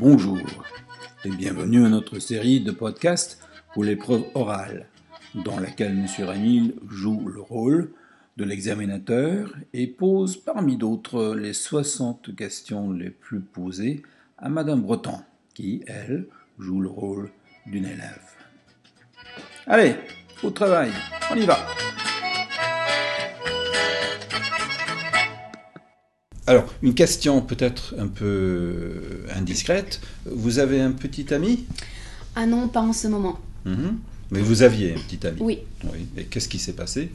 Bonjour et bienvenue à notre série de podcasts pour l'épreuve orale, dans laquelle M. Rémil joue le rôle de l'examinateur et pose parmi d'autres les 60 questions les plus posées à Madame Breton, qui, elle, joue le rôle d'une élève. Allez, au travail, on y va Alors, une question peut-être un peu indiscrète. Vous avez un petit ami? Ah non, pas en ce moment. Mhm. Mais vous aviez un petit ami? Oui. Oui. Et qu'est-ce qui s'est passé?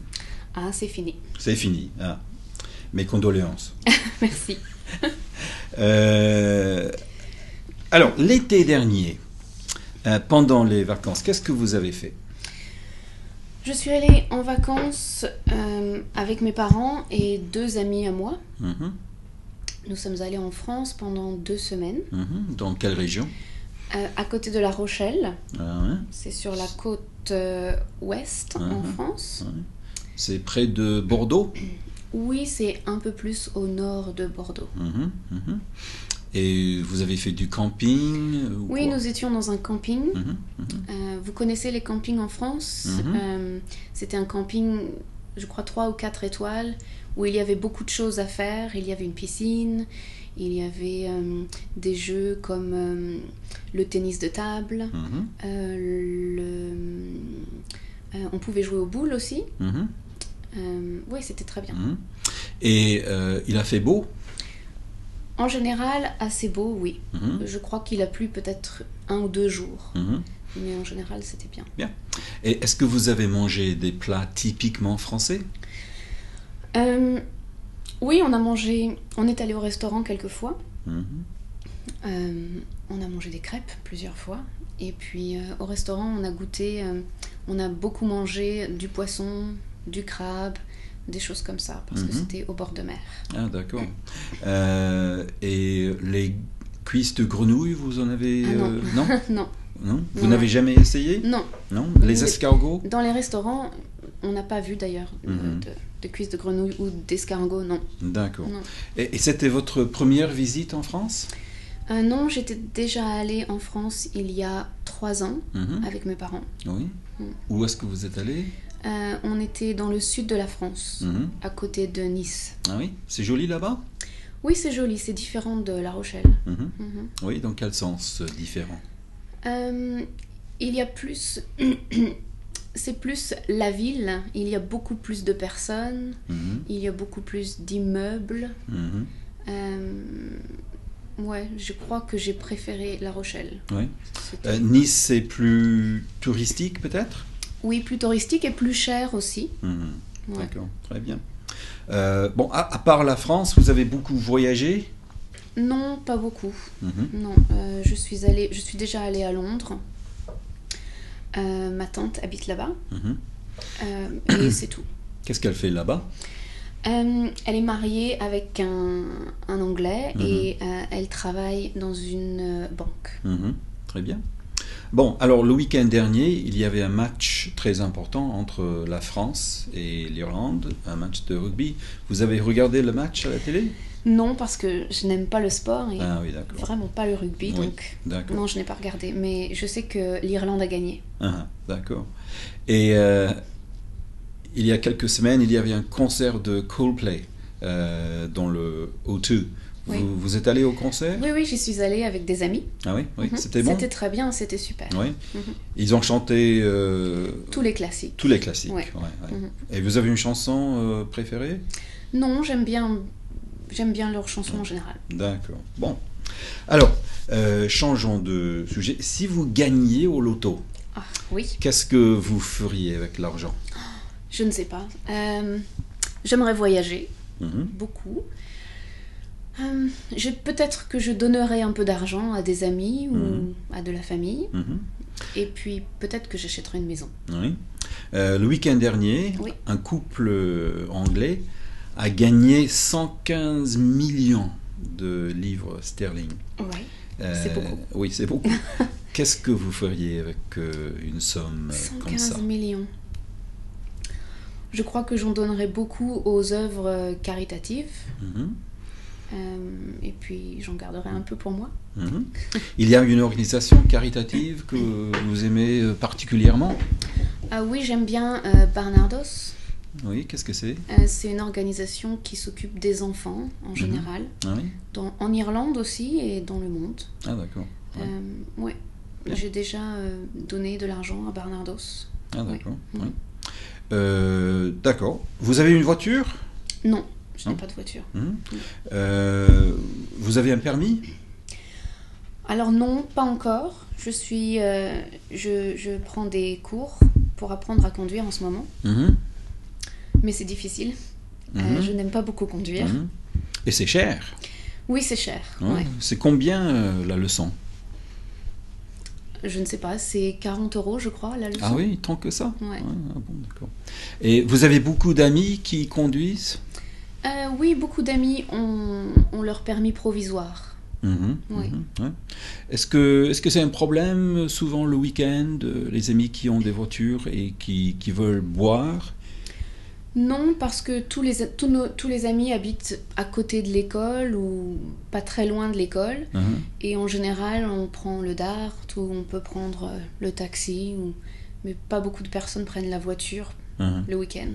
Ah, c'est fini. C'est fini. Ah. Mes condoléances. Merci. Euh, alors, l'été dernier, euh, pendant les vacances, qu'est-ce que vous avez fait? Je suis allée en vacances euh, avec mes parents et deux amis à moi. Mhm. Nous sommes allés en France pendant deux semaines, Mhm. Dans quelle région euh, à côté de La Rochelle. Ah ouais. C'est sur la côte euh, ouest en Mhm. France. C'est près de Bordeaux Oui, c'est un peu plus au nord de Bordeaux. Mhm. Et vous avez fait du camping ou Oui, nous étions dans un camping. Euh, vous connaissez les campings en France. Euh, C'était un camping, je crois, 3 ou 4 étoiles, où il y avait beaucoup de choses à faire. Il y avait une piscine, il y avait euh, des jeux comme euh, le tennis de table, Mhm, euh, le... on pouvait jouer aux boules aussi. mhm, oui, c'était très bien. mhm. Et il a fait beau En général, assez beau, oui. Mhm, Je crois qu'il a plu peut-être un ou deux jours, mhm. mais en général, c'était bien. Et est-ce que vous avez mangé des plats typiquement français? Euh, oui, on a mangé. On est allé au restaurant quelques fois. Mhm, Euh, on a mangé des crêpes plusieurs fois. Et puis euh, au restaurant, on a goûté. on a beaucoup mangé du poisson, du crabe, des choses comme ça, parce que Mhm. c'était au bord de mer. Ah d'accord. Euh, et les cuisses de grenouille, vous en avez Ah non. euh, non non, Non Vous n'avez jamais essayé non. Non Les escargots Dans les restaurants, on n'a pas vu d'ailleurs euh, Mhm. de, de cuisses de grenouille ou d'escargot, non. D'accord. Et, et c'était votre première visite en France Euh, non, j'étais déjà allée en France il y a trois ans Mhm. avec mes parents. Oui. Mm. Où est-ce que vous êtes allé Euh, on était dans le sud de la France, Mhm. à côté de Nice. Ah oui C'est joli là-bas? Oui, c'est joli, c'est différent de La Rochelle. Mhm. Mhm. Oui, dans quel sens euh, différent? Euh, il y a plus. c'est plus la ville, il y a beaucoup plus de personnes, il y a beaucoup plus d'immeubles. Euh, ouais, je crois que j'ai préféré La Rochelle. Euh, nice, c'est plus touristique peut-être? Oui, plus touristique et plus cher aussi. Mhm. Ouais. D'accord, très bien. Euh, bon, à, à part la France, vous avez beaucoup voyagé? Non, pas beaucoup. Mhm. Non, euh, je suis allée, je suis déjà allée à Londres. Euh, ma tante habite là-bas et c'est tout. Qu'est-ce qu'elle fait là-bas? Euh, elle est mariée avec un, un Anglais et euh, elle travaille dans une banque. Très bien. Bon, alors le week-end dernier, il y avait un match très important entre la France et l'Irlande, un match de rugby. Vous avez regardé le match à la télé? Non, parce que je n'aime pas le sport et Ah oui, vraiment pas le rugby, Oui. donc non, je n'ai pas regardé. Mais je sais que l'Irlande a gagné. Ah, d'accord. Et euh, il y a quelques semaines, il y avait un concert de Coldplay euh, dans le O2. Oui. Vous, vous êtes allé au concert Oui, oui, j'y suis allée avec des amis. Ah oui, oui. Mhm. c'était bon C'était très bien, c'était super. Oui. Mhm. Ils ont chanté euh, Tous les classiques. tous les classiques. Ouais. ouais, ouais. Mhm. Et vous avez une chanson euh, préférée? Non, j'aime bien, j'aime bien leurs chansons en général. D'accord. Bon. Alors, euh, changeons de sujet. Si vous gagniez au loto, Ah, oui, qu'est-ce que vous feriez avec l'argent? Je ne sais pas. J'aimerais voyager Mhm. beaucoup. Euh, je- Peut-être que je donnerais un peu d'argent à des amis ou Mhm. à de la famille. Mhm. Et puis peut-être que j'achèterai une maison. Oui. Euh, le week-end dernier, Oui. un couple euh, anglais a gagné 115 millions de livres sterling. Euh, C'est beaucoup. Oui, c'est beaucoup. Qu'est-ce que vous feriez avec une somme comme ça? 115 millions. Je crois que j'en donnerai beaucoup aux œuvres caritatives. Mhm. Euh, et puis j'en garderai un peu pour moi. Mhm. Il y a une organisation caritative que vous aimez euh, particulièrement Ah oui, j'aime bien euh, Barnardos. Oui, qu'est-ce que c'est? Euh, c'est une organisation qui s'occupe des enfants en Mhm. général, ah, oui? Dans- en Irlande aussi et dans le monde. ah d'accord. Ouais. Euh, ouais. Bien. J'ai déjà euh, donné de l'argent à Barnardos. Ah oui. d'accord. Ouais. D'accord. Vous avez une voiture? Non, je n'ai pas de voiture. Mhm. Euh, Vous avez un permis? Alors non, pas encore. Je suis, euh, je, je prends des cours pour apprendre à conduire en ce moment, Mhm. mais c'est difficile. Euh, Mhm. je n'aime pas beaucoup conduire. Mhm. Et c'est cher? Oui, c'est cher. Ouais. ouais. C'est combien la leçon? Je ne sais pas, c'est 40 euros, je crois, la leçon. Ah oui, tant que ça? Ouais. Ah bon. Et vous avez beaucoup d'amis qui conduisent? Euh, oui, beaucoup d'amis ont, ont leur permis provisoire. Mhm, Oui. mhm, ouais. Est-ce que c'est un problème souvent le week-end, euh, les amis qui ont des voitures et qui, qui veulent boire? Non, parce que tous les, tous, nos- tous les amis habitent à côté de l'école ou pas très loin de l'école. Mhm. Et en général, on prend le DART ou on peut prendre euh, le taxi. Ou... Mais pas beaucoup de personnes prennent la voiture le week-end.